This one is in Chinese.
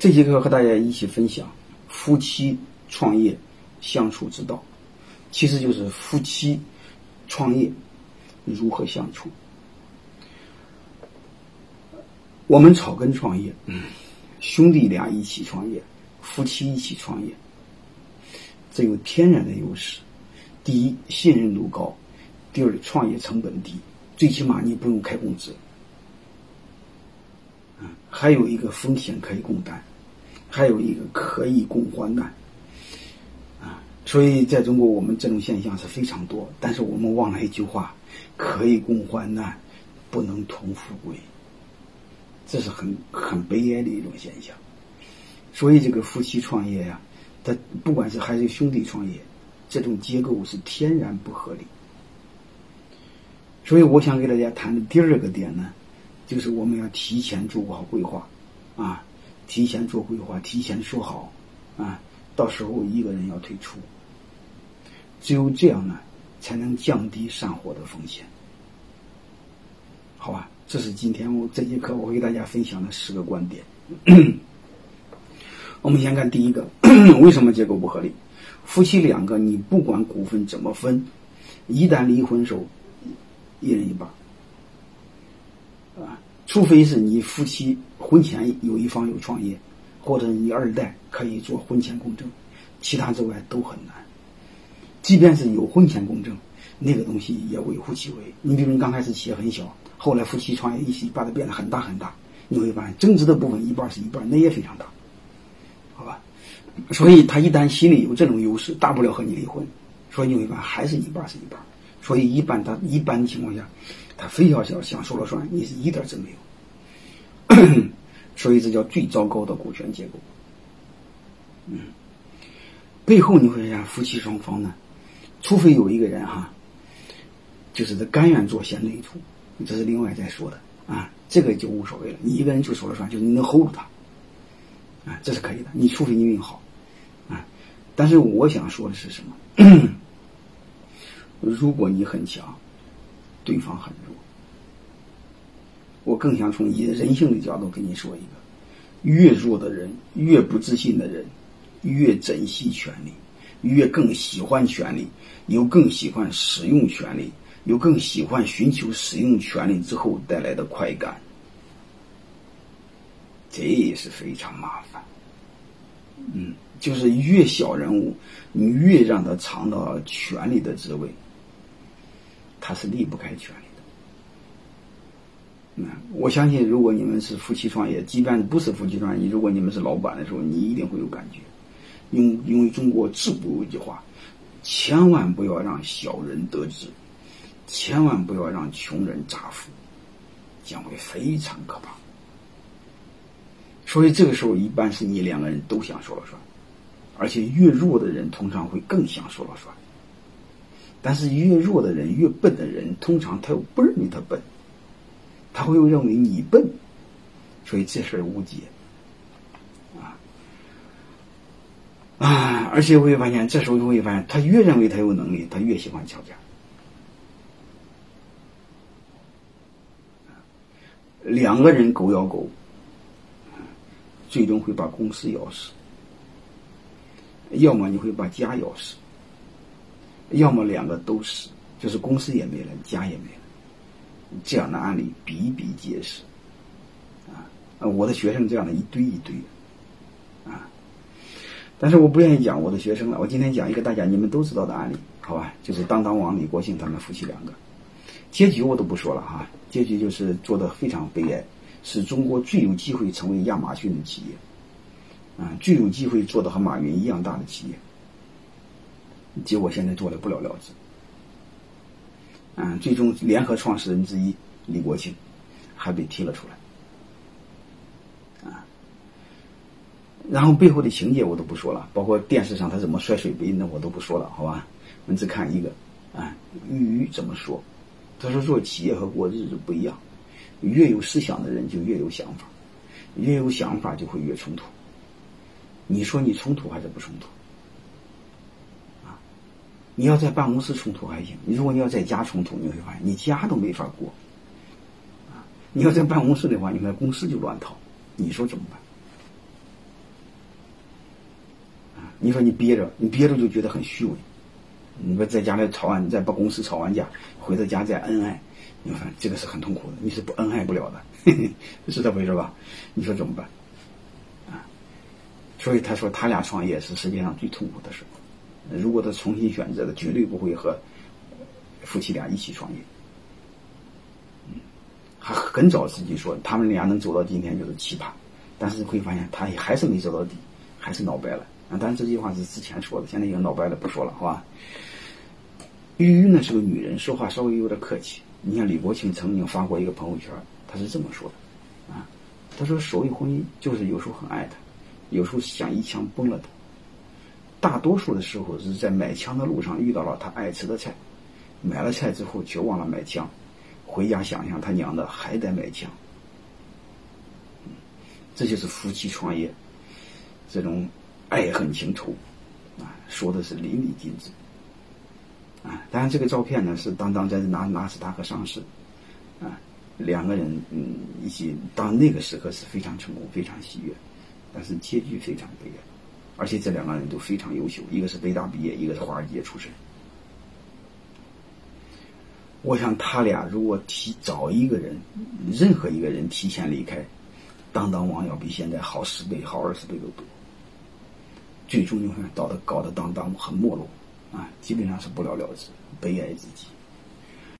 这节课和大家一起分享夫妻创业相处之道，其实就是夫妻创业如何相处。我们草根创业，兄弟俩一起创业，夫妻一起创业，这有天然的优势。第一，信任度高；第二，创业成本低，最起码你不用开工资。还有一个风险可以共担，还有一个可以共患难。啊，所以在中国，我们这种现象是非常多。但是我们忘了一句话：可以共患难，不能同富贵。这是很很悲哀的一种现象，所以这个夫妻创业呀，他不管是还是兄弟创业，这种结构是天然不合理。所以我想给大家谈的第二个点呢，就是我们要提前做好规划，啊，提前做规划，提前说好，啊，到时候一个人要退出，只有这样呢，才能降低散伙的风险，好吧？这是今天我这节课我给大家分享的十个观点。我们先看第一个，为什么结构不合理？夫妻两个，你不管股份怎么分，一旦离婚时候，一人一半。啊，除非是你夫妻婚前有一方有创业，或者你二代可以做婚前公证，其他之外都很难。即便是有婚前公证，那个东西也微乎其微。你比如刚开始企业很小。后来夫妻创业一起把它变得很大很大，你会发现增值的部分一半是一半，那也非常大，好吧？所以他一旦心里有这种优势，大不了和你离婚。所以你会发现还是一半是一半。所以一般他一般情况下，他非要想想说了算，你是一点真没有。所以这叫最糟糕的股权结构。嗯，背后你会发现夫妻双方呢，除非有一个人哈，就是他甘愿做贤内助。这是另外再说的啊，这个就无所谓了。你一个人就说了算，就是你能 hold 住他，啊，这是可以的。你除非你运好，啊，但是我想说的是什么？如果你很强，对方很弱，我更想从以人性的角度跟你说一个：越弱的人，越不自信的人，越珍惜权利，越更喜欢权利，又更喜欢使用权利。又更喜欢寻求使用权力之后带来的快感，这也是非常麻烦。嗯，就是越小人物，你越让他尝到权力的滋味，他是离不开权力。我相信，如果你们是夫妻创业，即便不是夫妻创业，如果你们是老板的时候，你一定会有感觉。用用中国自古有一句话：千万不要让小人得志。千万不要让穷人乍富，将会非常可怕。所以这个时候，一般是你两个人都想说了算，而且越弱的人通常会更想说了算。但是越弱的人、越笨的人，通常他又不认为他笨，他会认为你笨，所以这事儿无解。啊啊！而且我会发现，这时候你会发现，他越认为他有能力，他越喜欢吵架。两个人狗咬狗，最终会把公司咬死；要么你会把家咬死；要么两个都死，就是公司也没了，家也没了。这样的案例比比皆是，啊，我的学生这样的一堆一堆，啊，但是我不愿意讲我的学生了。我今天讲一个大家你们都知道的案例，好吧？就是当当网李国庆他们夫妻两个。结局我都不说了哈，结局就是做的非常悲哀，是中国最有机会成为亚马逊的企业，啊，最有机会做的和马云一样大的企业，结果现在做的不了了之，啊，最终联合创始人之一李国庆还被踢了出来，啊，然后背后的情节我都不说了，包括电视上他怎么摔水杯那我都不说了，好吧，我们只看一个，啊，俞渝怎么说？他说：“做企业和过日子不一样，越有思想的人就越有想法，越有想法就会越冲突。你说你冲突还是不冲突？你要在办公室冲突还行，你如果你要在家冲突，你会发现你家都没法过。啊，你要在办公室的话，你看公司就乱套，你说怎么办？你说你憋着，你憋着就觉得很虚伪。你说在家里吵完，你在把公司吵完架，回到家再恩爱，你看这个是很痛苦的，你是不恩爱不了的，是这回事吧？你说怎么办？啊，所以他说他俩创业是世界上最痛苦的事。如果他重新选择的，绝对不会和夫妻俩一起创业。嗯，还很早自己说他们俩能走到今天就是奇葩，但是会发现他也还是没走到底，还是闹掰了。啊，但这句话是之前说的，现在已经闹掰了，不说了，好吧？玉玉呢是个女人，说话稍微有点客气。你像李国庆曾经发过一个朋友圈，他是这么说的，啊，他说所谓婚姻就是有时候很爱他，有时候想一枪崩了他。大多数的时候是在买枪的路上遇到了他爱吃的菜，买了菜之后却忘了买枪，回家想想他娘的还得买枪。这就是夫妻创业这种爱恨情仇啊，说的是淋漓尽致。啊，当然这个照片呢是当当在拿纳斯达克上市，啊，两个人嗯一起到那个时刻是非常成功、非常喜悦，但是结局非常悲哀。而且这两个人都非常优秀，一个是北大毕业，一个是华尔街出身。我想他俩如果提找一个人，任何一个人提前离开，当当网要比现在好十倍、好二十倍都多。最终你会搞得搞得当当很没落，啊，基本上是不了了之，悲哀自己。